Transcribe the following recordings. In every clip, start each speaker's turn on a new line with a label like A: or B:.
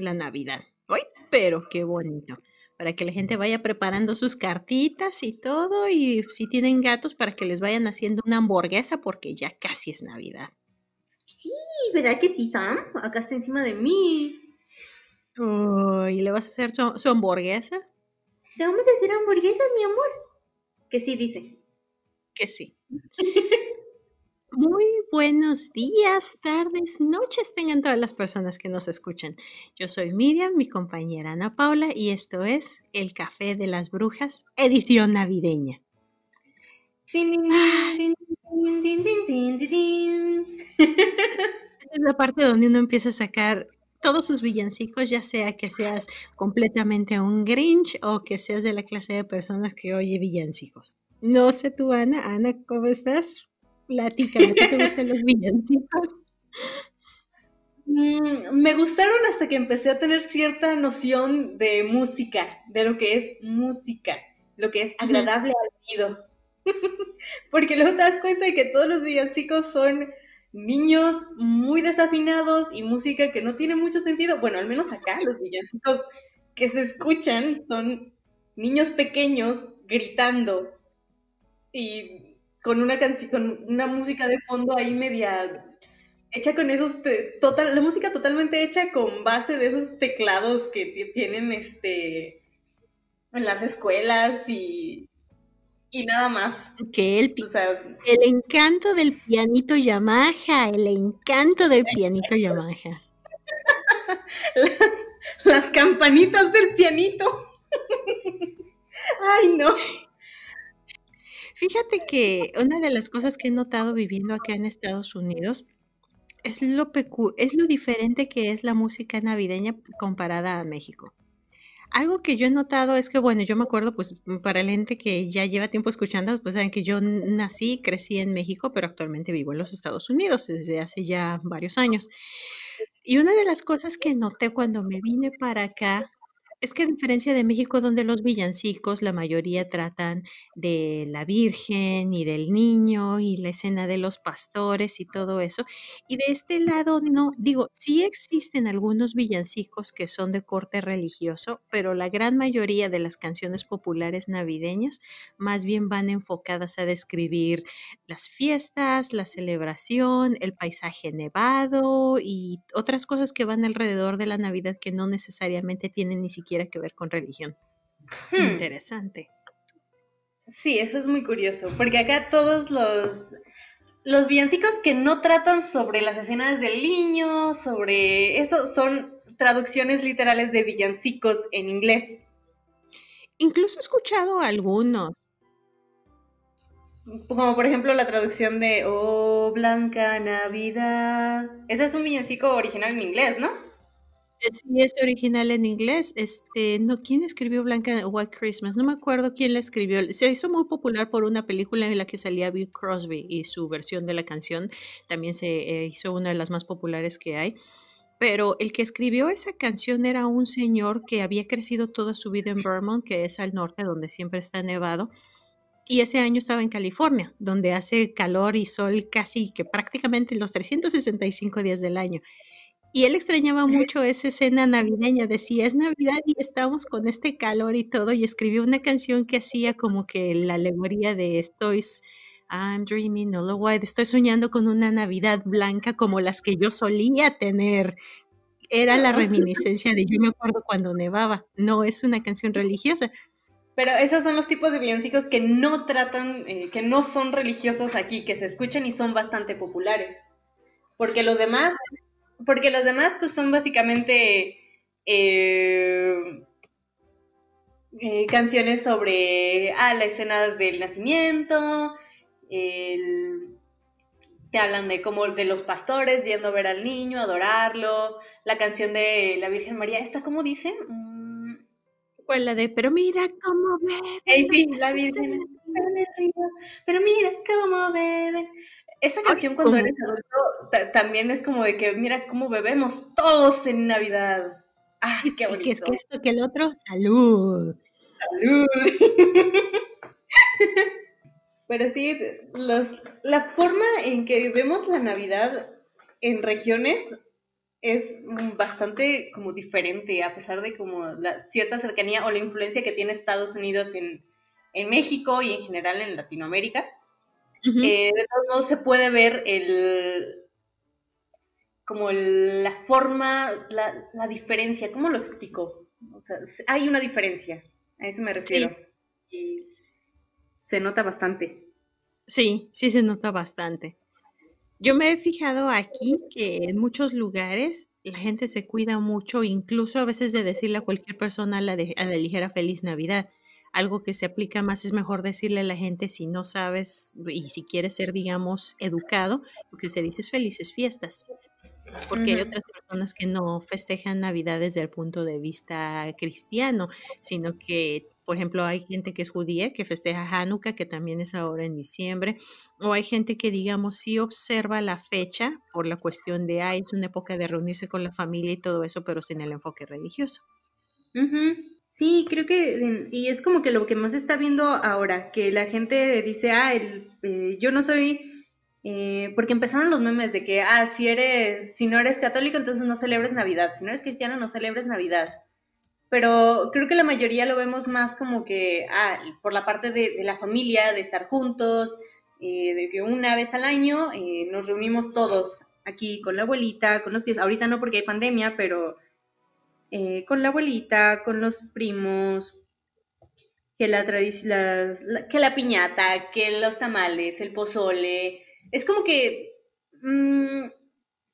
A: la Navidad. ¡Ay, pero qué bonito! Para que la gente vaya preparando sus cartitas y todo, y si tienen gatos, para que les vayan haciendo una hamburguesa, porque ya casi es Navidad.
B: Sí, ¿verdad que sí, Sam? Acá está encima de mí.
A: ¿Y le vas a hacer su, hamburguesa?
B: ¿Te vamos a hacer hamburguesas, mi amor? Que sí, dice.
A: Que sí. Muy buenos días, tardes, noches tengan todas las personas que nos escuchan. Yo soy Miriam, mi compañera Ana Paula, y esto es El Café de las Brujas, edición navideña. Esta es la parte donde uno empieza a sacar todos sus villancicos, ya sea que seas completamente un Grinch o que seas de la clase de personas que oye villancicos. No sé tú, Ana. Ana, ¿cómo estás? Platica, ¿qué te gustan los villancicos?
B: Mm, me gustaron hasta que empecé a tener cierta noción de música, de lo que es música, lo que es agradable al oído. Porque luego te das cuenta de que todos los villancicos son niños muy desafinados y música que no tiene mucho sentido. Bueno, al menos acá los villancicos que se escuchan son niños pequeños gritando y con una canción, con una música de fondo ahí media hecha con esos total, la música totalmente hecha con base de esos teclados que tienen este en las escuelas y y nada más.
A: Que el, el encanto del pianito Yamaha, el encanto del pianito Yamaha.
B: las, campanitas del pianito. Ay, no.
A: Fíjate que una de las cosas que he notado viviendo acá en Estados Unidos es lo, es lo diferente que es la música navideña comparada a México. Algo que yo he notado es que, bueno, yo me acuerdo, pues, para la gente que ya lleva tiempo escuchando, pues saben que yo nací, crecí en México, pero actualmente vivo en los Estados Unidos desde hace ya varios años. Y una de las cosas que noté cuando me vine para acá es que a diferencia de México, donde los villancicos, la mayoría tratan de la Virgen y del niño y la escena de los pastores y todo eso. Y de este lado, no, digo, sí existen algunos villancicos que son de corte religioso, pero la gran mayoría de las canciones populares navideñas más bien van enfocadas a describir las fiestas, la celebración, el paisaje nevado y otras cosas que van alrededor de la Navidad que no necesariamente tienen ni siquiera que ver con religión. Hmm. Interesante.
B: Sí, eso es muy curioso, porque acá todos los, los villancicos que no tratan sobre las escenas del niño, sobre eso, son traducciones literales de villancicos en inglés.
A: Incluso he escuchado algunos.
B: Como por ejemplo la traducción de Oh Blanca Navidad. Ese es un villancico original en inglés, ¿no?
A: Sí, es original en inglés. Este, no, ¿quién escribió Blanca White Christmas? No me acuerdo quién la escribió. Se hizo muy popular por una película en la que salía Bill Crosby y su versión de la canción también se eh, hizo una de las más populares que hay. Pero el que escribió esa canción era un señor que había crecido toda su vida en Vermont, que es al norte donde siempre está nevado. Y ese año estaba en California, donde hace calor y sol casi que prácticamente los 365 días del año. Y él extrañaba mucho esa escena navideña, decía, es Navidad y estamos con este calor y todo, y escribió una canción que hacía como que la alegoría de estoy, I'm dreaming all the while, estoy soñando con una Navidad blanca como las que yo solía tener. Era la reminiscencia de yo me acuerdo cuando nevaba, no es una canción religiosa.
B: Pero esos son los tipos de villancicos que no tratan, eh, que no son religiosos aquí, que se escuchan y son bastante populares. Porque los demás porque los demás pues son básicamente eh, eh, canciones sobre ah, la escena del nacimiento, te hablan de como de los pastores yendo a ver al niño, adorarlo, la canción de la Virgen María, ¿esta cómo dicen?
A: Mm. ¿Cuál la de Pero mira cómo bebe?
B: sí, la Virgen. Pero mira cómo bebe esa canción cuando eres adulto también es como de que mira cómo bebemos todos en Navidad.
A: Ah, qué bonito. Que es que esto, que el otro, salud.
B: Salud. Pero sí, los, la forma en que vemos la Navidad en regiones es bastante como diferente, a pesar de como la cierta cercanía o la influencia que tiene Estados Unidos en, México y en general en Latinoamérica. Eh, de todos modos se puede ver el como la forma, la, diferencia, ¿cómo lo explico? O sea, hay una diferencia, a eso me refiero. Y se nota bastante.
A: Sí, sí se nota bastante. Yo me he fijado aquí que en muchos lugares la gente se cuida mucho, incluso a veces de decirle a cualquier persona a la, a la ligera feliz Navidad. Algo que se aplica más es mejor decirle a la gente si no sabes y si quieres ser, digamos, educado, lo que se dice es felices fiestas. Porque hay otras personas que no festejan Navidad desde el punto de vista cristiano, sino que por ejemplo, hay gente que es judía que festeja Hanukkah, que también es ahora en diciembre, o hay gente que, digamos, sí observa la fecha por la cuestión de, ay, es una época de reunirse con la familia y todo eso, pero sin el enfoque religioso.
B: Sí, creo que, y es como que lo que más está viendo ahora, que la gente dice, ah, el, eh, yo no soy, eh, porque empezaron los memes de que, ah, si eres, si no eres católico, entonces no celebres Navidad, si no eres cristiano, no celebres Navidad pero creo que la mayoría lo vemos más como que ah, por la parte de, la familia, de estar juntos, eh, de que una vez al año eh, nos reunimos todos aquí con la abuelita, con los tíos, ahorita no porque hay pandemia, pero eh, con la abuelita, con los primos, que la, la, que la piñata, que los tamales, el pozole, es como que mm,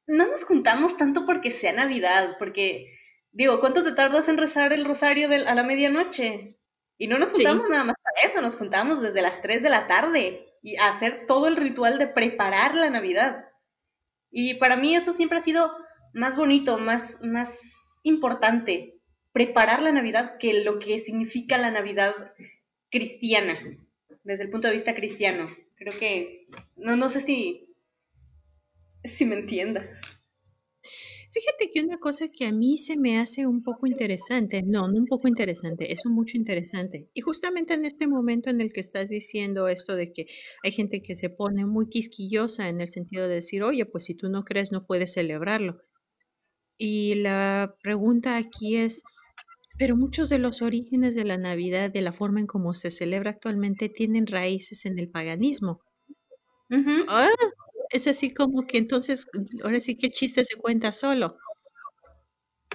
B: no nos juntamos tanto porque sea Navidad, porque Digo, ¿cuánto te tardas en rezar el rosario a la medianoche? Y no nos juntamos nada más para eso, nos juntamos desde las 3 de la tarde y a hacer todo el ritual de preparar la Navidad. Y para mí eso siempre ha sido más bonito, más, más importante, preparar la Navidad que lo que significa la Navidad cristiana, desde el punto de vista cristiano. Creo que, no, no sé si, si me entienda.
A: Fíjate que una cosa que a mí se me hace un poco interesante, no, no un poco interesante, es un mucho interesante. Y justamente en este momento en el que estás diciendo esto de que hay gente que se pone muy quisquillosa en el sentido de decir, oye, pues si tú no crees no puedes celebrarlo. Y la pregunta aquí es, pero muchos de los orígenes de la Navidad, de la forma en cómo se celebra actualmente, tienen raíces en el paganismo. Ah, es así como que entonces, ahora sí que el chiste se cuenta solo.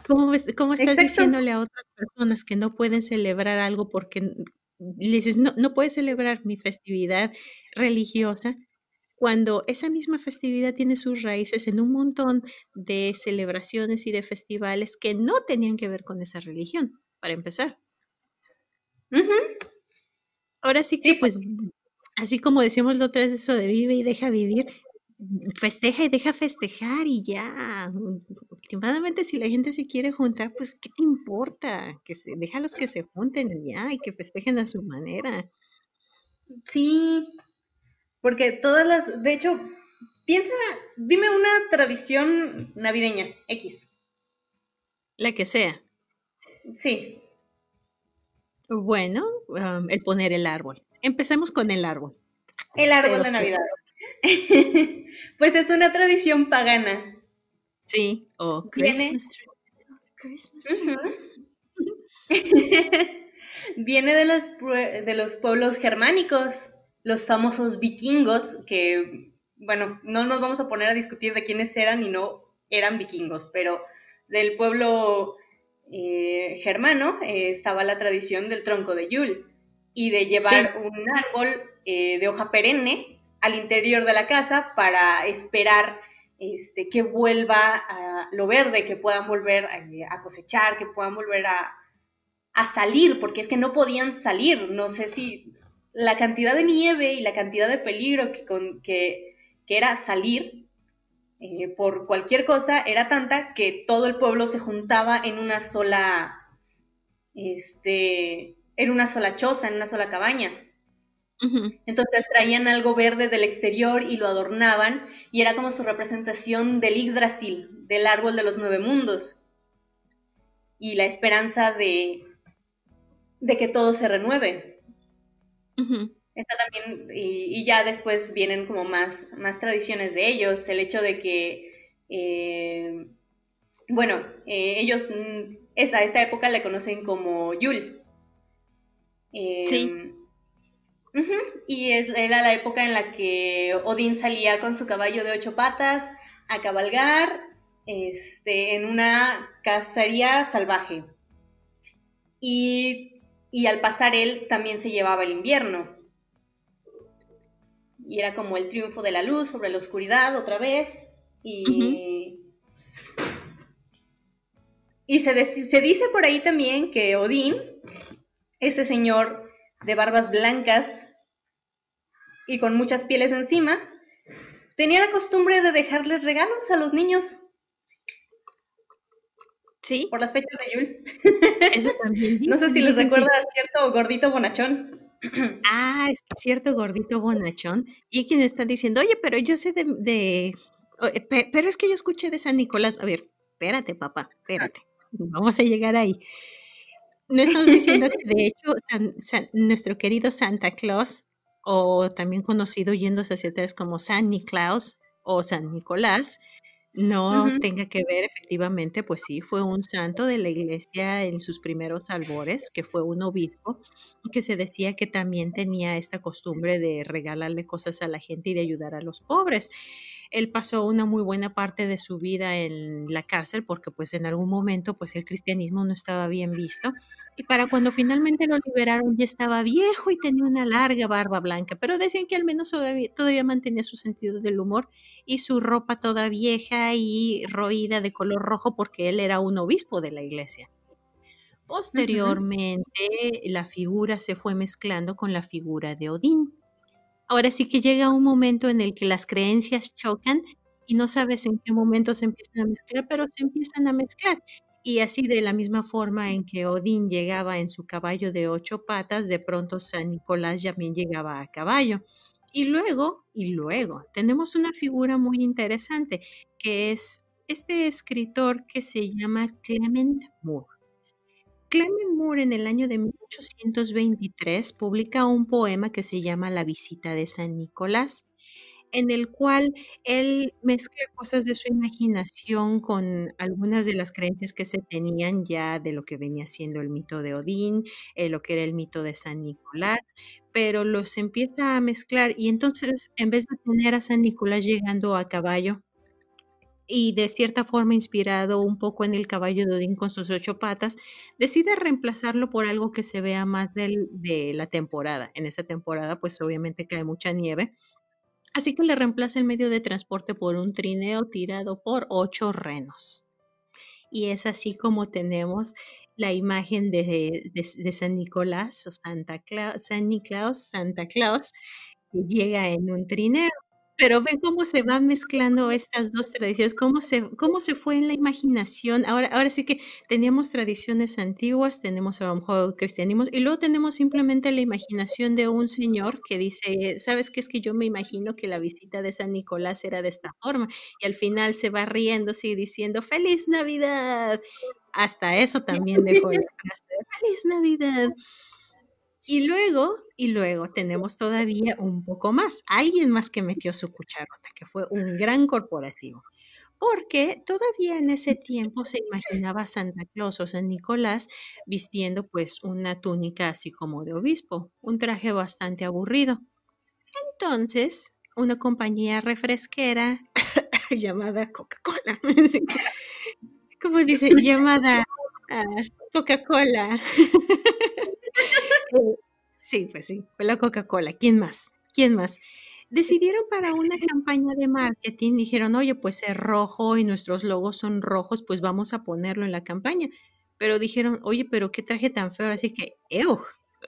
A: ¿Cómo, cómo estás diciéndole a otras personas que no pueden celebrar algo porque le dices, no, no puedes celebrar mi festividad religiosa cuando esa misma festividad tiene sus raíces en un montón de celebraciones y de festivales que no tenían que ver con esa religión, para empezar. Ahora sí que, pues, así como decimos la otra vez, eso de vive y deja vivir, festeja y deja festejar y ya. Últimamente, si la gente se quiere juntar, pues, ¿qué te importa? Que se, déjalos que se junten y ya, y que festejen a su manera.
B: Sí, porque todas las, de hecho, piensa, dime una tradición navideña, X.
A: La que sea.
B: Sí.
A: Bueno, el poner el árbol. Empecemos con el árbol.
B: El árbol de Navidad. pues es una tradición pagana.
A: Sí, o Christmas
B: Viene de los, de los pueblos germánicos, los famosos vikingos, que, bueno, no nos vamos a poner a discutir de quiénes eran y no eran vikingos, pero del pueblo eh, germano eh, estaba la tradición del tronco de Yule y de llevar un árbol eh, de hoja perenne al interior de la casa para esperar este, que vuelva a lo verde, que puedan volver a, cosechar, que puedan volver a, salir, porque es que no podían salir. No sé si la cantidad de nieve y la cantidad de peligro que, con, que, era salir eh, por cualquier cosa era tanta que todo el pueblo se juntaba en una sola, este, en una sola choza, en una sola cabaña. Entonces traían algo verde del exterior y lo adornaban y era como su representación del Yggdrasil, del árbol de los nueve mundos y la esperanza de, de que todo se renueve. Está también, y, ya después vienen como más, más tradiciones de ellos, el hecho de que eh, bueno, eh, ellos mm, esta, esta época la conocen como Yul. sí. Em, y es, era la época en la que Odín salía con su caballo de ocho patas a cabalgar este, en una cacería salvaje. Y, y al pasar él también se llevaba el invierno. Y era como el triunfo de la luz sobre la oscuridad otra vez. Y, y se, se dice por ahí también que Odín, ese señor de barbas blancas y con muchas pieles encima, tenía la costumbre de dejarles regalos a los niños.
A: Sí.
B: Por las fechas de Yule. Eso también. no sé si les recuerda a cierto gordito bonachón.
A: Ah, es cierto gordito bonachón. Y quien está diciendo, oye, pero yo sé de, de... Pero es que yo escuché de San Nicolás. A ver, espérate, papá, espérate. Vamos a llegar ahí. No estamos diciendo que de hecho nuestro querido Santa Claus, o también conocido yéndose hacia atrás como San Niklaus o San Nicolás, no tenga que ver efectivamente, pues sí, fue un santo de la iglesia en sus primeros albores, que fue un obispo, y que se decía que también tenía esta costumbre de regalarle cosas a la gente y de ayudar a los pobres. Él pasó una muy buena parte de su vida en la cárcel porque pues en algún momento pues el cristianismo no estaba bien visto y para cuando finalmente lo liberaron ya estaba viejo y tenía una larga barba blanca, pero decían que al menos todavía, mantenía su sentido del humor y su ropa toda vieja y roída de color rojo porque él era un obispo de la iglesia. Posteriormente, la figura se fue mezclando con la figura de Odín. Ahora sí que llega un momento en el que las creencias chocan y no sabes en qué momento se empiezan a mezclar, pero se empiezan a mezclar. Y así de la misma forma en que Odín llegaba en su caballo de ocho patas, de pronto San Nicolás también llegaba a caballo. Y luego, y luego, tenemos una figura muy interesante, que es este escritor que se llama Clement Moore. Clement Moore en el año de 1823 publica un poema que se llama La visita de San Nicolás, en el cual él mezcla cosas de su imaginación con algunas de las creencias que se tenían ya de lo que venía siendo el mito de Odín, eh, lo que era el mito de San Nicolás, pero los empieza a mezclar y entonces en vez de tener a San Nicolás llegando a caballo, y de cierta forma inspirado un poco en el caballo de Odín con sus ocho patas, decide reemplazarlo por algo que se vea más del, de la temporada. En esa temporada pues obviamente cae mucha nieve, así que le reemplaza el medio de transporte por un trineo tirado por ocho renos. Y es así como tenemos la imagen de, de, San Nicolás o Santa Claus, San Nicolás, Santa Claus, que llega en un trineo. Pero ven cómo se van mezclando estas dos tradiciones, cómo se, cómo se fue en la imaginación. Ahora, ahora sí que teníamos tradiciones antiguas, tenemos a lo mejor cristianismo, y luego tenemos simplemente la imaginación de un señor que dice, ¿sabes qué es que yo me imagino que la visita de San Nicolás era de esta forma? Y al final se va riéndose y diciendo, ¡Feliz Navidad! Hasta eso también dejó la frase, ¡Feliz Navidad! Y luego, y luego tenemos todavía un poco más, alguien más que metió su cucharota, que fue un gran corporativo. Porque todavía en ese tiempo se imaginaba a Santa Claus o San Nicolás vistiendo pues una túnica así como de obispo, un traje bastante aburrido. Entonces, una compañía refresquera llamada Coca-Cola, ¿cómo dice? Llamada ah, Coca-Cola Sí, pues sí, fue la Coca-Cola. ¿Quién más? ¿Quién más? Decidieron para una campaña de marketing, dijeron, oye, pues es rojo y nuestros logos son rojos, pues vamos a ponerlo en la campaña. Pero dijeron, oye, pero qué traje tan feo, así que, ¡ew!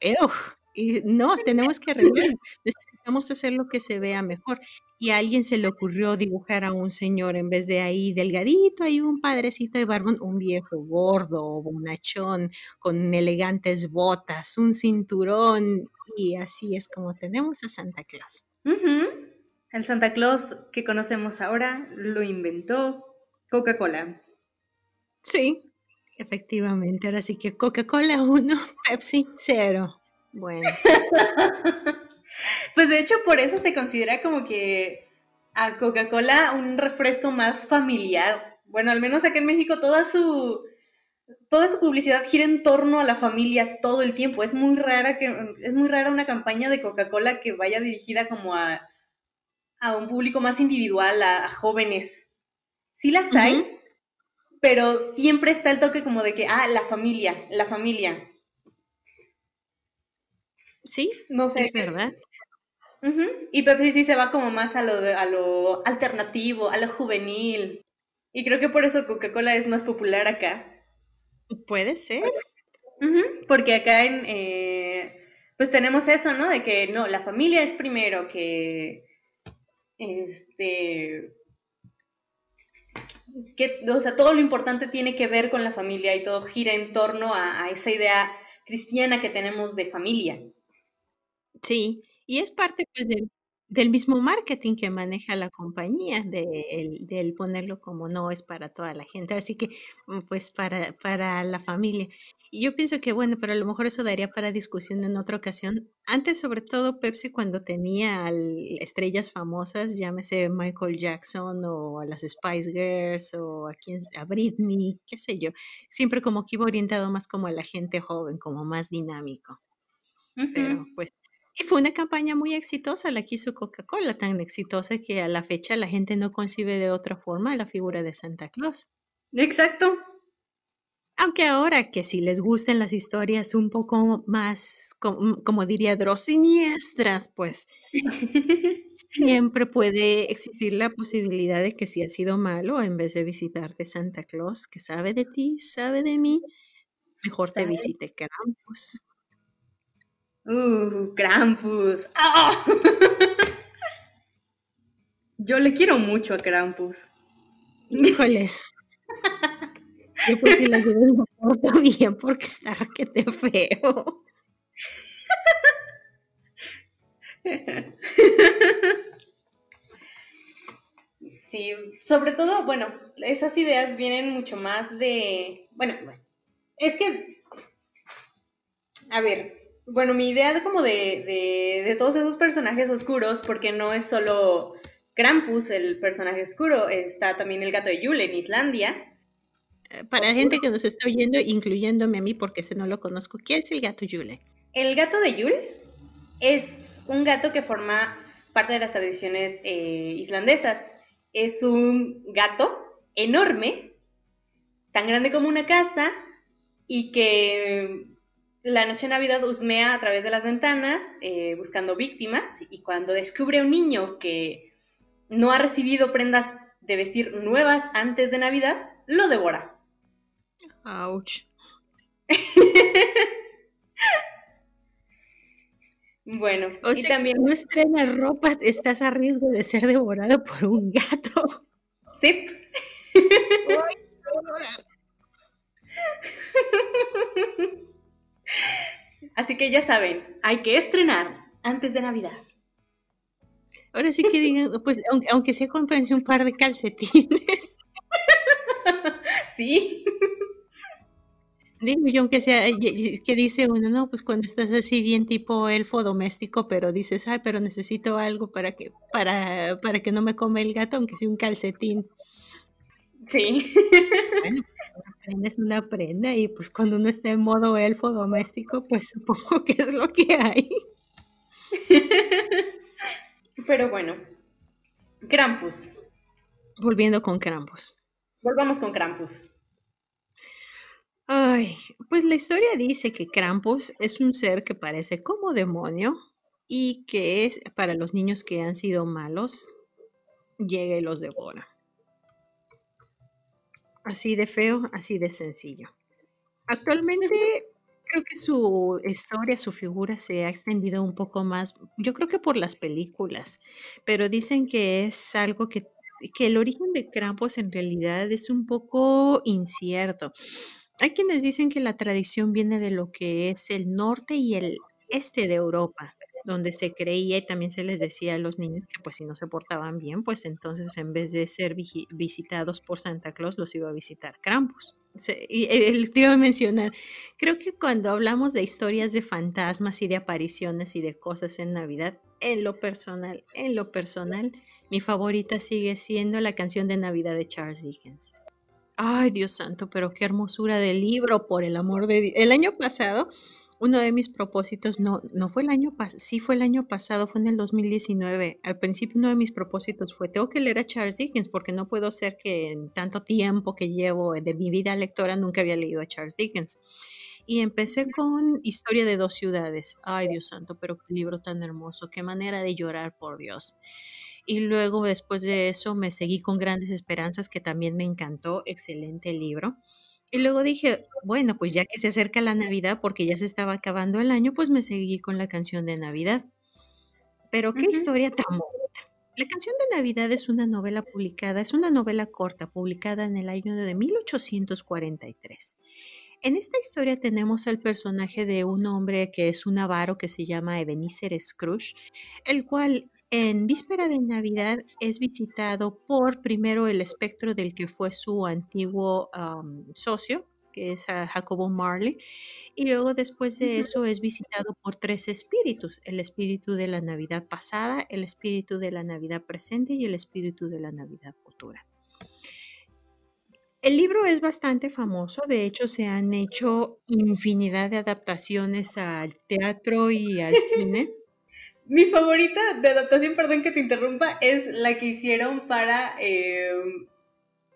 A: ¡ew! Y no, tenemos que arreglarlo. Necesitamos hacer lo que se vea mejor. Y a alguien se le ocurrió dibujar a un señor en vez de ahí delgadito, ahí un padrecito de barbón, un viejo gordo, bonachón, con elegantes botas, un cinturón. Y así es como tenemos a Santa Claus.
B: El Santa Claus que conocemos ahora lo inventó Coca-Cola.
A: Sí, efectivamente. Ahora sí que Coca-Cola 1, Pepsi 0. Bueno.
B: pues de hecho por eso se considera como que a Coca-Cola un refresco más familiar bueno, al menos aquí en México, toda su, toda su publicidad gira en torno a la familia todo el tiempo. Es muy rara que, es muy rara una campaña de Coca-Cola que vaya dirigida como a, a un público más individual, a, jóvenes. Sí las hay, pero siempre está el toque como de que, ah, la familia, la familia.
A: Sí, no sé. Es verdad.
B: Y Pepsi sí se va como más a lo, a lo alternativo, a lo juvenil. Y creo que por eso Coca-Cola es más popular acá.
A: Puede ser.
B: Porque acá en, eh, pues tenemos eso, ¿no? De que no, la familia es primero, que este que, o sea, todo lo importante tiene que ver con la familia y todo gira en torno a esa idea cristiana que tenemos de familia.
A: Sí, y es parte pues del, del mismo marketing que maneja la compañía, de, del ponerlo como no es para toda la gente, así que mm, pues para, para la familia. Y yo pienso que bueno, pero a lo mejor eso daría para discusión en otra ocasión. Antes, sobre todo, Pepsi cuando tenía estrellas famosas, llámese Michael Jackson o a las Spice Girls o a, quien, a Britney, qué sé yo, siempre como que iba orientado más como a la gente joven, como más dinámico. Pero pues y fue una campaña muy exitosa la que hizo Coca-Cola, tan exitosa que a la fecha la gente no concibe de otra forma la figura de Santa Claus.
B: Exacto.
A: Aunque ahora que si les gustan las historias un poco más, como, diría Dross, siniestras, pues siempre puede existir la posibilidad de que si ha sido malo, en vez de visitarte Santa Claus, que sabe de ti, sabe de mí, mejor te visite Krampus.
B: Uh, Krampus. ¡Ah! Yo le quiero mucho a Krampus.
A: Híjoles. Yo pues si las veo me porto bien porque está te feo.
B: Sí, sobre todo, bueno, esas ideas vienen mucho más de, bueno, es que, a ver, bueno, mi idea de como de, de, todos esos personajes oscuros, porque no es solo Krampus el personaje oscuro, está también el gato de Yule en Islandia.
A: Eh, para la gente que nos está oyendo, incluyéndome a mí porque ese no lo conozco, ¿quién es el gato Yule?
B: El gato de Yule es un gato que forma parte de las tradiciones eh, islandesas. Es un gato enorme, tan grande como una casa, y que la noche de Navidad husmea a través de las ventanas eh, buscando víctimas y cuando descubre a un niño que no ha recibido prendas de vestir nuevas antes de Navidad, lo devora.
A: Ouch.
B: bueno,
A: y también no estrenas ropa, estás a riesgo de ser devorado por un gato.
B: Sí. Así que ya saben, hay que estrenar antes de Navidad.
A: Ahora sí que digan, pues aunque, sea comprense un par de calcetines.
B: sí.
A: Digo yo, aunque sea, que dice uno, no, pues cuando estás así bien tipo elfo doméstico, pero dices, ay, pero necesito algo para que, para, para que no me come el gato, aunque sea un calcetín.
B: Sí.
A: Bueno, prenda es una prenda y pues cuando uno está en modo elfo doméstico, pues supongo que es lo que hay.
B: Pero bueno, Krampus.
A: Volviendo con Krampus.
B: Volvamos con Krampus.
A: Ay, pues la historia dice que Krampus es un ser que parece como demonio y que es para los niños que han sido malos, llega y los devora. Así de feo, así de sencillo. Actualmente creo que su historia, su figura se ha extendido un poco más, yo creo que por las películas, pero dicen que es algo que, que el origen de Krampus en realidad es un poco incierto. Hay quienes dicen que la tradición viene de lo que es el norte y el este de Europa, donde se creía y también se les decía a los niños que pues si no se portaban bien, pues entonces en vez de ser visitados por Santa Claus, los iba a visitar Krampus. y él te iba a mencionar, creo que cuando hablamos de historias de fantasmas y de apariciones y de cosas en Navidad, en lo personal, en lo personal, mi favorita sigue siendo la canción de Navidad de Charles Dickens. Ay, Dios santo, pero qué hermosura de libro, por el amor de Dios. El año pasado, uno de mis propósitos, no, no fue el año pasado, sí fue el año pasado, fue en el 2019. Al principio uno de mis propósitos fue, tengo que leer a Charles Dickens porque no puedo ser que en tanto tiempo que llevo de mi vida lectora nunca había leído a Charles Dickens. Y empecé con Historia de dos ciudades. Ay, Dios santo, pero qué libro tan hermoso, qué manera de llorar, por Dios. Y luego después de eso me seguí con Grandes Esperanzas, que también me encantó, excelente libro. Y luego dije, bueno, pues ya que se acerca la Navidad, porque ya se estaba acabando el año, pues me seguí con la canción de Navidad. Pero qué historia tan bonita. La canción de Navidad es una novela publicada, es una novela corta publicada en el año de 1843. En esta historia tenemos al personaje de un hombre que es un avaro que se llama Ebenezer Scrooge, el cual en víspera de Navidad es visitado por primero el espectro del que fue su antiguo socio, que es Jacobo Marley, y luego después de eso es visitado por tres espíritus, el espíritu de la Navidad pasada, el espíritu de la Navidad presente y el espíritu de la Navidad futura. El libro es bastante famoso, de hecho se han hecho infinidad de adaptaciones al teatro y al cine.
B: Mi favorita de adaptación, perdón que te interrumpa, es la que hicieron para em,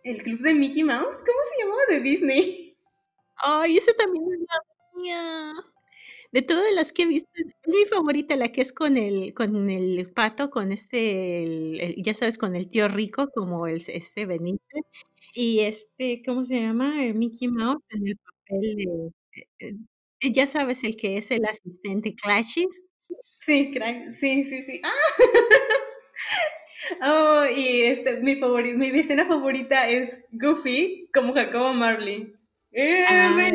B: el club de Mickey Mouse. ¿Cómo se llamaba? De Disney.
A: Ay, esa también es la mía. De todas las que he visto, es mi favorita, la que es con el, con el pato, con este, ya sabes, con el tío rico, como el, este Benítez y este, ¿cómo se llama? El Mickey Mouse en el papel de, eh, eh, ya sabes, el que es el asistente Clashes.
B: Sí, sí, sí, sí. ¡Ah! Oh, y este, mi favorita, mi escena favorita es Goofy como Jacobo Marley. Ah,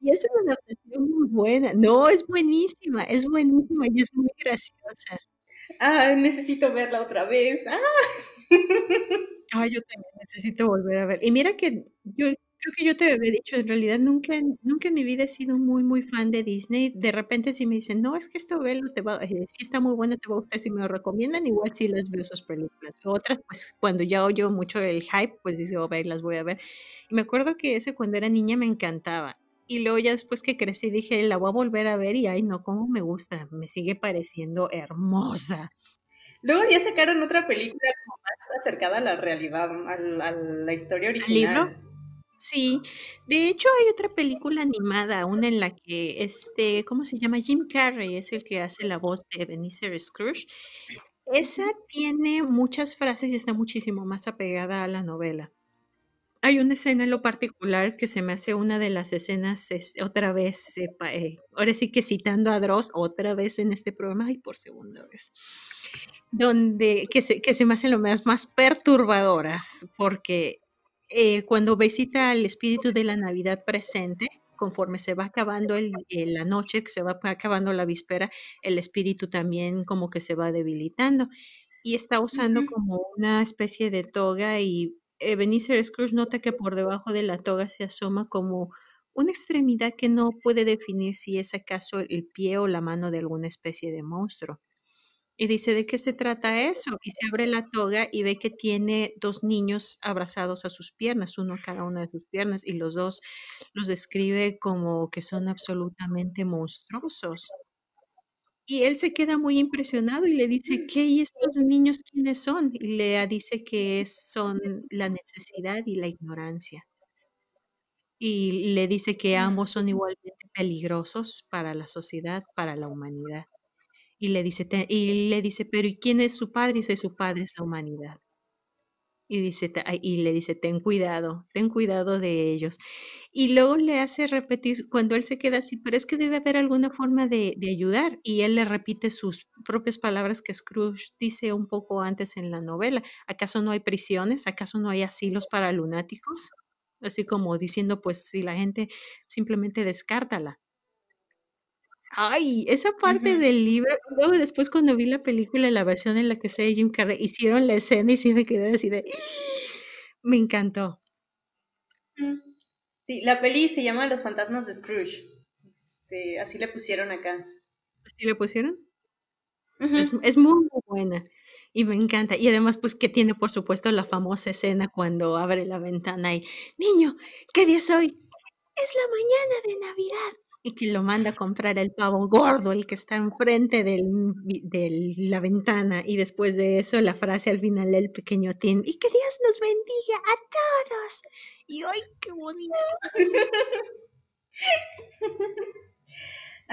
A: y es una adaptación muy buena. No, es buenísima, es buenísima y es muy graciosa.
B: Ah, necesito verla otra vez. Ah.
A: Ay, yo también necesito volver a ver. Y mira que yo creo que yo te había dicho, en realidad nunca, nunca en mi vida he sido muy, muy fan de Disney. De repente si me dicen, no, es que esto velo, te va, eh, si está muy bueno, te va a gustar, si me lo recomiendan, igual sí las veo sus películas. Otras, pues cuando ya oyo mucho el hype, pues a ver, las voy a ver. Y me acuerdo que ese cuando era niña me encantaba. Y luego ya después que crecí dije, la voy a volver a ver y ay, no, cómo me gusta, me sigue pareciendo hermosa.
B: Luego ya sacaron otra película como más acercada a la realidad, a la, historia original. libro?
A: Sí, de hecho hay otra película animada, una en la que este, ¿cómo se llama? Jim Carrey es el que hace la voz de Ebenezer Scrooge. Esa tiene muchas frases y está muchísimo más apegada a la novela. Hay una escena en lo particular que se me hace una de las escenas, otra vez, eh, ahora sí que citando a Dross, otra vez en este programa, y por segunda vez donde, que se, que se me hacen lo más, más perturbadoras, porque eh, cuando visita al espíritu de la Navidad presente, conforme se va acabando el, la noche, que se va acabando la víspera, el espíritu también como que se va debilitando y está usando como una especie de toga y Ebenezer Scrooge nota que por debajo de la toga se asoma como una extremidad que no puede definir si es acaso el pie o la mano de alguna especie de monstruo. Y dice, ¿de qué se trata eso? Y se abre la toga y ve que tiene dos niños abrazados a sus piernas, uno a cada una de sus piernas, y los dos los describe como que son absolutamente monstruosos. Y él se queda muy impresionado y le dice, ¿qué? ¿Y estos niños quiénes son? Y le dice que son la necesidad y la ignorancia. Y le dice que ambos son igualmente peligrosos para la sociedad, para la humanidad. Y le dice, y le dice, pero ¿y quién es su padre? Y dice, su padre es la humanidad. Y, dice, y le dice, ten cuidado, ten cuidado de ellos. Y luego le hace repetir, cuando él se queda así, pero es que debe haber alguna forma de, de ayudar. Y él le repite sus propias palabras que Scrooge dice un poco antes en la novela. ¿Acaso no hay prisiones? ¿Acaso no hay asilos para lunáticos? Así como diciendo, pues si la gente simplemente descártala. Ay, esa parte del libro, luego después cuando vi la película, la versión en la que se Jim Carrey, hicieron la escena y sí me quedé así de... Me encantó.
B: Mm. Sí, la peli se llama Los fantasmas de Scrooge. Este, así le pusieron acá.
A: ¿Así le pusieron? es, es, muy, buena. Y me encanta. Y además, pues que tiene, por supuesto, la famosa escena cuando abre la ventana y, niño, ¿qué día es hoy? Es la mañana de Navidad. Y que lo manda a comprar el pavo gordo, el que está enfrente de la ventana. Y después de eso, la frase al final del pequeño Tim, y que Dios nos bendiga a todos. Y ¡ay, qué bonito!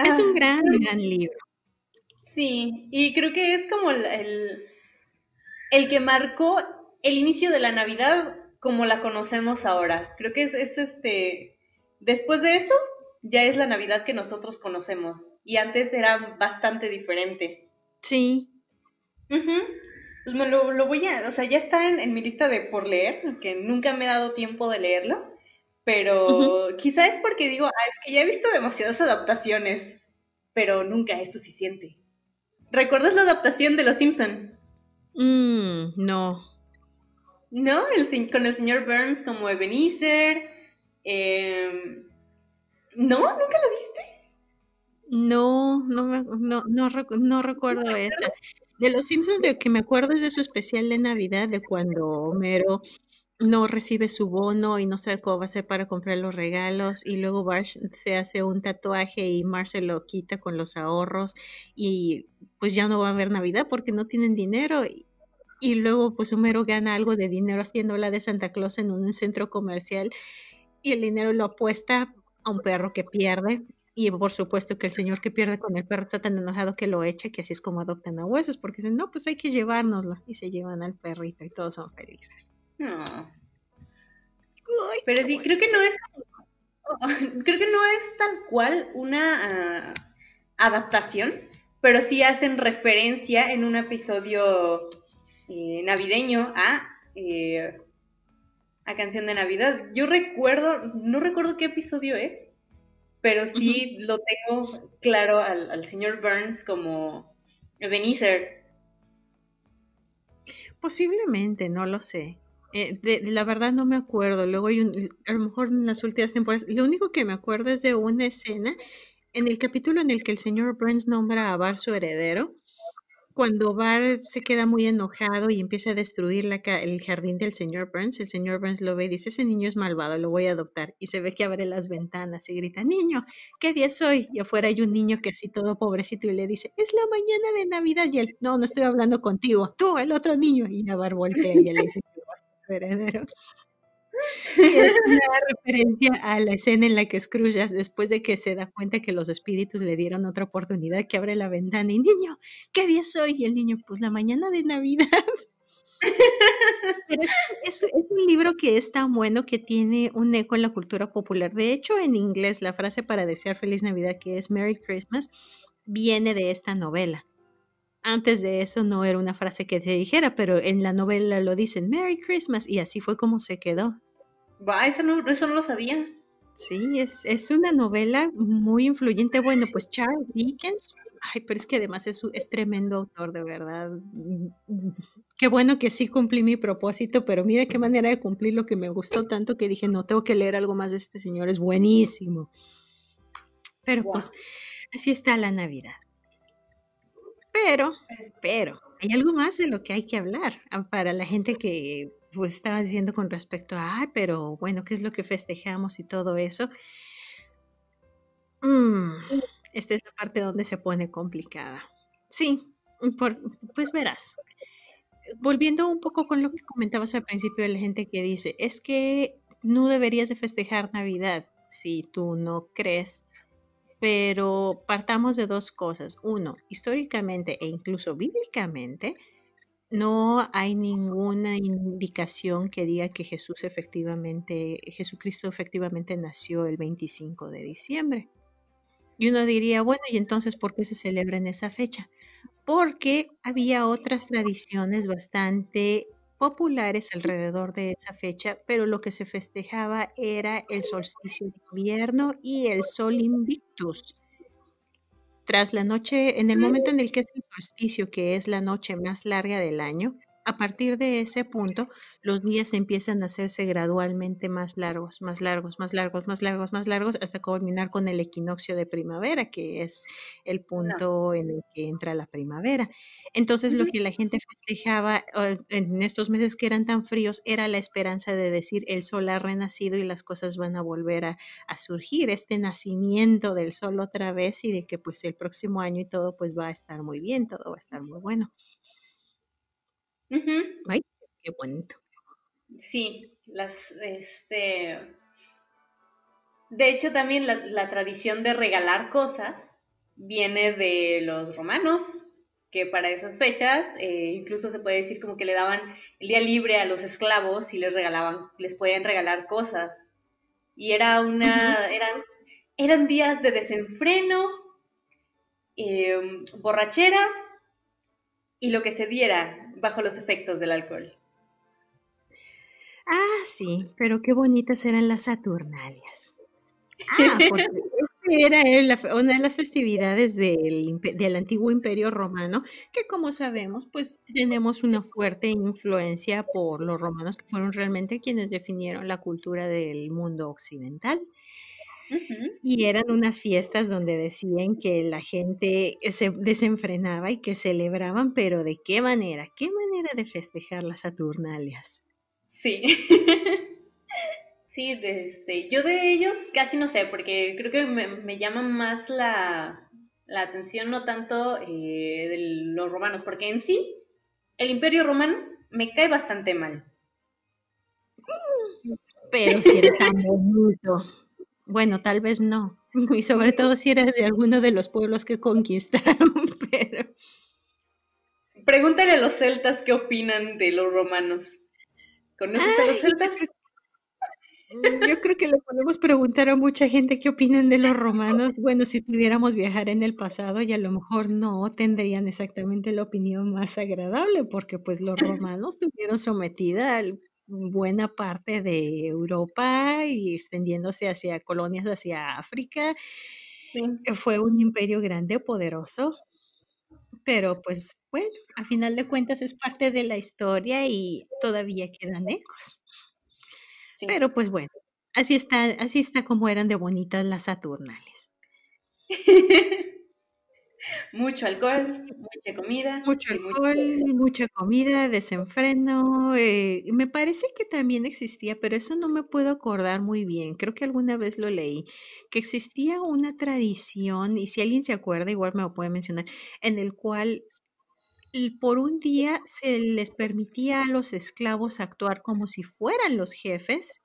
A: es un ah, gran, gran libro.
B: Sí, y creo que es como el, el que marcó el inicio de la Navidad como la conocemos ahora. Creo que es, este, después de eso, ya es la Navidad que nosotros conocemos. Y antes era bastante diferente.
A: Sí.
B: Pues me lo, voy a, o sea, ya está en, mi lista de por leer, que nunca me he dado tiempo de leerlo. Pero quizá es porque digo, ah, es que ya he visto demasiadas adaptaciones, pero nunca es suficiente. ¿Recuerdas la adaptación de Los Simpson?
A: Mm, no.
B: ¿No? El, con el señor Burns como Ebenezer. Em, ¿No? ¿Nunca lo viste?
A: No, no, no, no, no recuerdo esa. De los Simpsons, de que me acuerdo es de su especial de Navidad, de cuando Homero no recibe su bono y no sabe cómo va a hacer para comprar los regalos y luego Bart se hace un tatuaje y Mar se lo quita con los ahorros y pues ya no va a haber Navidad porque no tienen dinero y, luego pues Homero gana algo de dinero haciendo la de Santa Claus en un centro comercial y el dinero lo apuesta a un perro que pierde y por supuesto que el señor que pierde con el perro está tan enojado que lo eche, que así es como adoptan a huesos, porque dicen, no, pues hay que llevárnoslo. Y se llevan al perrito y todos son felices. No.
B: Pero sí, creo que no es. Creo que no es tal cual una ah, adaptación, pero sí hacen referencia en un episodio eh, navideño a, eh, a Canción de Navidad. Yo recuerdo, no recuerdo qué episodio es, pero sí lo tengo claro al, al señor Burns como Ebenezer.
A: Posiblemente, no lo sé. Eh, de, la verdad no me acuerdo. Luego hay un, a lo mejor en las últimas temporadas, lo único que me acuerdo es de una escena en el capítulo en el que el señor Burns nombra a Bar su heredero. Cuando Bar se queda muy enojado y empieza a destruir la, el jardín del señor Burns, el señor Burns lo ve y dice, ese niño es malvado, lo voy a adoptar. Y se ve que abre las ventanas y grita, niño, ¿qué día es hoy? Y afuera hay un niño que así todo pobrecito y le dice, es la mañana de Navidad. Y él, no, no estoy hablando contigo, tú, el otro niño. Y la Bar voltea y le dice, heredero. es una referencia a la escena en la que Scrooge, después de que se da cuenta que los espíritus le dieron otra oportunidad, que abre la ventana y niño, ¿qué día soy? Y el niño, pues la mañana de Navidad. es, un libro que es tan bueno que tiene un eco en la cultura popular. De hecho, en inglés, la frase para desear feliz Navidad, que es Merry Christmas, viene de esta novela. Antes de eso no era una frase que te dijera, pero en la novela lo dicen Merry Christmas y así fue como se quedó.
B: Va, eso no, eso no lo sabía.
A: Sí, es, es una novela muy influyente. Bueno, pues Charles Dickens, ay, pero es que además es, es tremendo autor, de verdad. Qué bueno que sí cumplí mi propósito, pero mira qué manera de cumplir lo que me gustó tanto que dije, no, tengo que leer algo más de este señor, es buenísimo. Pero pues, así está la Navidad. Pero, pero, hay algo más de lo que hay que hablar ah, para la gente que pues, estaba diciendo con respecto a, pero bueno, ¿qué es lo que festejamos y todo eso? Mm, esta es la parte donde se pone complicada. Sí, pues verás. Volviendo un poco con lo que comentabas al principio de la gente que dice, es que no deberías de festejar Navidad si tú no crees pero partamos de dos cosas. Uno, históricamente e incluso bíblicamente, no hay ninguna indicación que diga que Jesús efectivamente, Jesucristo efectivamente nació el 25 de diciembre. Y uno diría, bueno, ¿y entonces por qué se celebra en esa fecha? Porque había otras tradiciones bastante populares alrededor de esa fecha, pero lo que se festejaba era el solsticio de invierno y el sol invictus. Tras la noche, en el momento en el que es el solsticio, que es la noche más larga del año, a partir de ese punto, los días empiezan a hacerse gradualmente más largos, más largos, más largos, más largos, más largos, hasta culminar con el equinoccio de primavera, que es el punto en el que entra la primavera. Entonces, lo que la gente festejaba eh, en estos meses que eran tan fríos era la esperanza de decir el sol ha renacido y las cosas van a volver a, surgir, este nacimiento del sol otra vez y de que pues el próximo año y todo pues va a estar muy bien, todo va a estar muy bueno. Ay, qué bonito.
B: Sí, las, este, de hecho también la, tradición de regalar cosas viene de los romanos, que para esas fechas eh, incluso se puede decir como que le daban el día libre a los esclavos y les regalaban, les podían regalar cosas. Y era una, eran, eran días de desenfreno, em, borrachera y lo que se diera bajo los efectos del alcohol.
A: Ah, sí, pero qué bonitas eran las Saturnalias. Ah, porque era una de las festividades del, del, antiguo imperio romano, que como sabemos, pues tenemos una fuerte influencia por los romanos, que fueron realmente quienes definieron la cultura del mundo occidental. Y eran unas fiestas donde decían que la gente se desenfrenaba y que celebraban, pero ¿de qué manera? ¿Qué manera de festejar las Saturnalias?
B: Sí. sí, este, yo de ellos casi no sé, porque creo que me, llama más la, atención no tanto eh, de los romanos, porque en sí el imperio romano me cae bastante mal.
A: Pero si era tan bonito. Bueno, tal vez no. Y sobre todo si eres de alguno de los pueblos que conquistaron, pero...
B: Pregúntale a los celtas qué opinan de los romanos. ¿Conoces a los celtas?
A: Mm, yo creo que le podemos preguntar a mucha gente qué opinan de los romanos. Bueno, si pudiéramos viajar en el pasado y a lo mejor no tendrían exactamente la opinión más agradable, porque pues los romanos tuvieron sometida al buena parte de Europa y extendiéndose hacia colonias hacia África. Eh, fue un imperio grande, poderoso, pero pues bueno, a final de cuentas es parte de la historia y todavía quedan ecos. Pero pues bueno, así está, así está como eran de bonitas las Saturnales.
B: Mucho alcohol, mucha comida.
A: Mucho alcohol, mucha comida, desenfreno. Eh, me parece que también existía, pero eso no me puedo acordar muy bien. Creo que alguna vez lo leí, que existía una tradición, y si alguien se acuerda, igual me lo puede mencionar, en el cual por un día se les permitía a los esclavos actuar como si fueran los jefes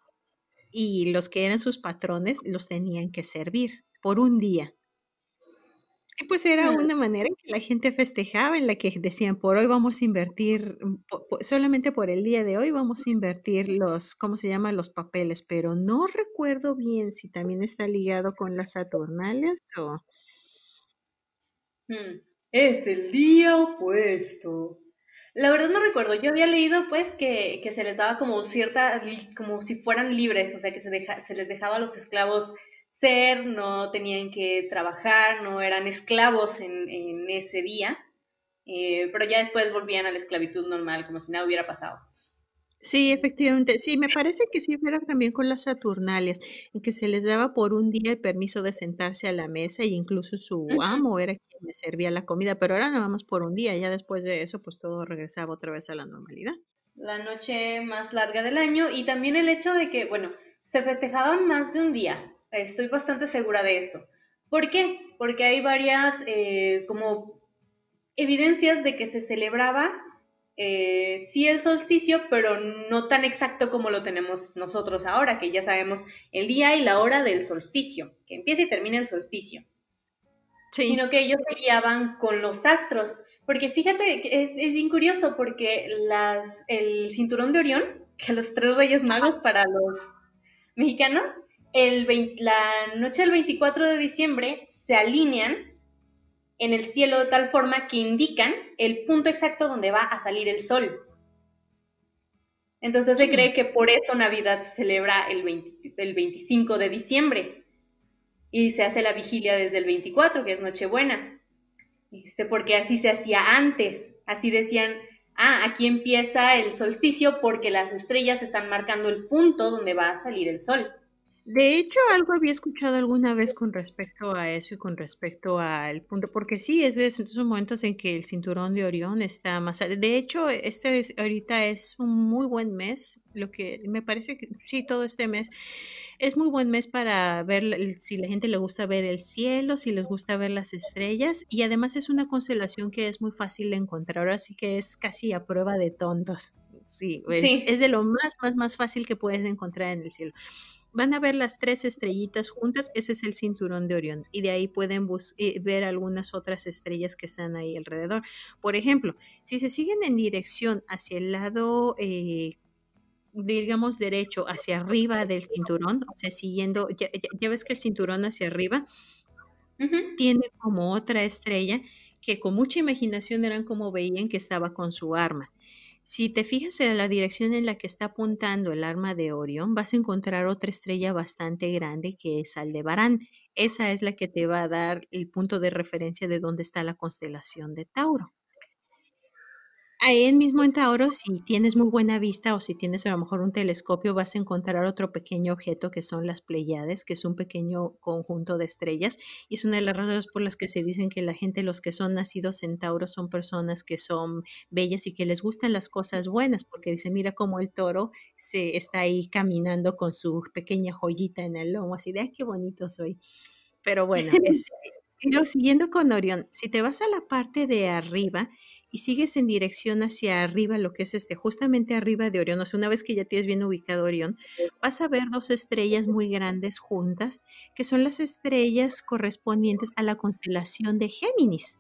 A: y los que eran sus patrones los tenían que servir por un día. Y pues era una manera en que la gente festejaba, en la que decían, por hoy vamos a invertir, mm, solamente por el día de hoy vamos a invertir los, ¿cómo se llama? Los papeles, pero no recuerdo bien si también está ligado con las Saturnales o...
B: Mm, es el día opuesto. La verdad no recuerdo, yo había leído pues que, que se les daba como cierta, como si fueran libres, o sea que se, deja, se les dejaba a los esclavos ser, no tenían que trabajar, no eran esclavos en, ese día, eh, pero ya después volvían a la esclavitud normal, como si nada hubiera pasado.
A: Sí, efectivamente. Sí, me parece que sí era también con las Saturnalias, en que se les daba por un día el permiso de sentarse a la mesa e incluso su amo era quien les servía la comida, pero era nada más por un día, ya después de eso pues todo regresaba otra vez a la normalidad.
B: La noche más larga del año y también el hecho de que, bueno, se festejaban más de un día, Estoy bastante segura de eso. ¿Por qué? Porque hay varias eh, como evidencias de que se celebraba eh, sí el solsticio, pero no tan exacto como lo tenemos nosotros ahora, que ya sabemos el día y la hora del solsticio, que empieza y termina el solsticio. Sí. Sino que ellos se guiaban con los astros. Porque fíjate, es, es bien curioso porque las, el cinturón de Orión, que los tres reyes magos para los mexicanos, el la noche del 24 de diciembre se alinean en el cielo de tal forma que indican el punto exacto donde va a salir el sol. Entonces se mm. cree que por eso Navidad se celebra el, el 25 de diciembre y se hace la vigilia desde el 24, que es Nochebuena. Este, porque así se hacía antes. Así decían, ah, aquí empieza el solsticio porque las estrellas están marcando el punto donde va a salir el sol.
A: De hecho, algo había escuchado alguna vez con respecto a eso y con respecto al punto, porque sí, es de esos momentos en que el cinturón de Orión está más... De hecho, este ahorita es un muy buen mes, lo que me parece que sí, todo este mes es muy buen mes para ver si la gente le gusta ver el cielo, si les gusta ver las estrellas, y además es una constelación que es muy fácil de encontrar, así que es casi a prueba de tontos. Sí, es, es de lo más, más, más fácil que puedes encontrar en el cielo van a ver las tres estrellitas juntas, ese es el cinturón de Orión y de ahí pueden eh, ver algunas otras estrellas que están ahí alrededor. Por ejemplo, si se siguen en dirección hacia el lado, eh, digamos, derecho, hacia arriba del cinturón, o sea, siguiendo, ya, ves que el cinturón hacia arriba tiene como otra estrella que con mucha imaginación eran como veían que estaba con su arma. Si te fijas en la dirección en la que está apuntando el arma de Orión, vas a encontrar otra estrella bastante grande que es Aldebarán. Esa es la que te va a dar el punto de referencia de dónde está la constelación de Tauro. Ahí mismo en Tauro, si tienes muy buena vista o si tienes a lo mejor un telescopio, vas a encontrar otro pequeño objeto que son las Pleiades, que es un pequeño conjunto de estrellas. Y es una de las razones por las que se dicen que la gente, los que son nacidos en Tauro, son personas que son bellas y que les gustan las cosas buenas, porque dice, mira cómo el toro se está ahí caminando con su pequeña joyita en el lomo, así de, ay, qué bonito soy. Pero bueno, es, siguiendo con Orión, si te vas a la parte de arriba, y sigues en dirección hacia arriba, lo que es este, justamente arriba de Orión, o sea, una vez que ya tienes bien ubicado Orión, vas a ver dos estrellas muy grandes juntas, que son las estrellas correspondientes a la constelación de Géminis.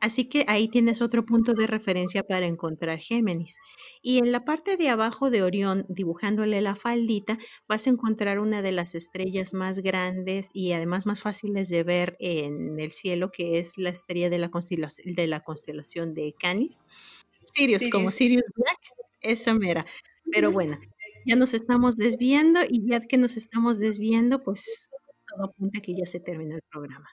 A: Así que ahí tienes otro punto de referencia para encontrar Géminis. Y en la parte de abajo de Orión, dibujándole la faldita, vas a encontrar una de las estrellas más grandes y además más fáciles de ver en el cielo, que es la estrella de la constelación de, la constelación de Canis. Sirius, como Sirius Black, esa mera. Pero bueno, ya nos estamos desviando y ya que nos estamos desviando, pues todo apunta que ya se terminó el programa.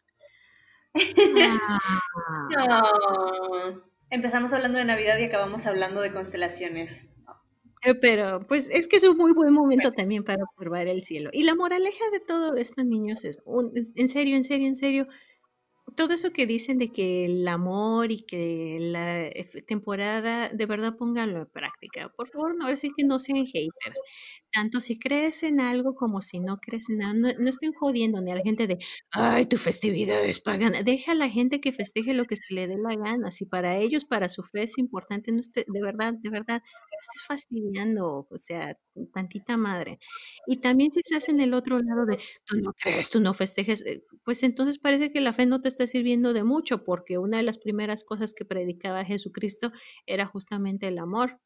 B: Ah. Empezamos hablando de Navidad y acabamos hablando de constelaciones.
A: Eh, pero pues es que es un muy buen momento también para observar el cielo. Y la moraleja de todo esto, niños, es, en serio, en serio, en serio, todo eso que dicen de que el amor y que la temporada, de verdad pónganlo en práctica. Por favor, no, ahora sí que no sean haters. Tanto si crees en algo como si no crees en nada, no, estén jodiendo ni a la gente de, ay, tu festividad es pagana. Deja a la gente que festeje lo que se le dé la gana. Si para ellos, para su fe es importante, no esté, de verdad, de verdad, no estés fastidiando, o sea, tantita madre. Y también si estás en el otro lado de, tú no crees, tú no festejes, eh, pues entonces parece que la fe no te está sirviendo de mucho, porque una de las primeras cosas que predicaba Jesucristo era justamente el amor.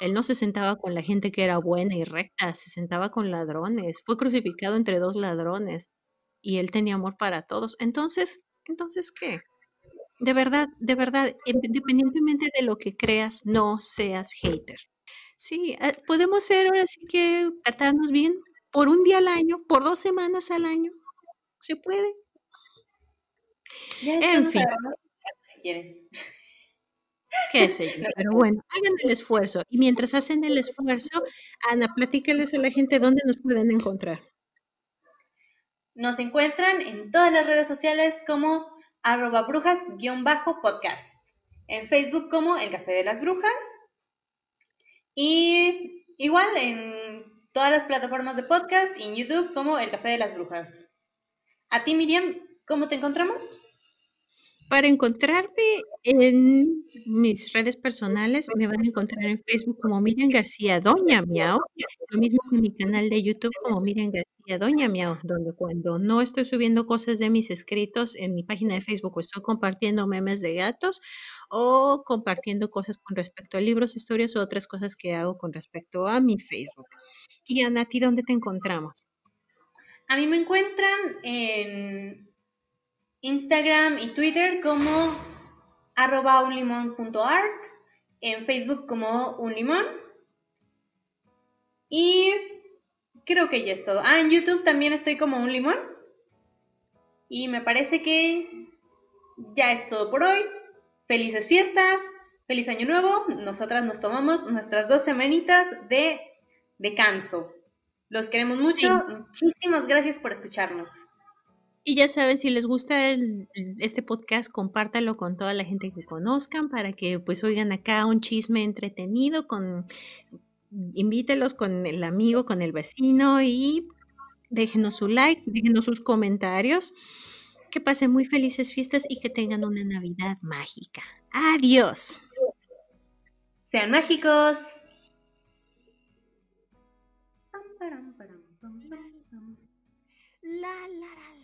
A: Él no se sentaba con la gente que era buena y recta, se sentaba con ladrones. Fue crucificado entre dos ladrones y él tenía amor para todos. Entonces, entonces, ¿qué? De verdad, de verdad, independientemente de lo que creas, no seas hater. Sí, eh, podemos ser ahora sí que tratarnos bien por un día al año, por dos semanas al año. Se puede. En fin. Si quieren. Qué sé yo, pero bueno, hagan el esfuerzo. Y mientras hacen el esfuerzo, Ana, platícales a la gente dónde nos pueden encontrar.
B: Nos encuentran en todas las redes sociales como arroba brujas-podcast. En Facebook como El Café de las Brujas. Y igual en todas las plataformas de podcast y en YouTube como El Café de las Brujas. A ti, Miriam, ¿cómo te encontramos?
A: Para encontrarme en mis redes personales, me van a encontrar en Facebook como Miriam García Doña Miau, lo mismo en mi canal de YouTube como Miriam García Doña Miau, donde cuando no estoy subiendo cosas de mis escritos en mi página de Facebook estoy compartiendo memes de gatos o compartiendo cosas con respecto a libros, historias o otras cosas que hago con respecto a mi Facebook. Y a Nati, ¿dónde te encontramos?
B: A mí me encuentran en Instagram y Twitter como arroba unlimon.art, en Facebook como unlimon. Y creo que ya es todo. Ah, en YouTube también estoy como un limón. Y me parece que ya es todo por hoy. Felices fiestas, feliz año nuevo. Nosotras nos tomamos nuestras dos semanitas de descanso. Los queremos mucho. Muchísimas gracias por escucharnos.
A: Y ya saben, si les gusta este podcast, compártalo con toda la gente que conozcan para que pues oigan acá un chisme entretenido con invítelos con el amigo, con el vecino y déjenos su like, déjenos sus comentarios. Que pasen muy felices fiestas y que tengan una Navidad mágica. Adiós.
B: Sean mágicos. La, la, la, la.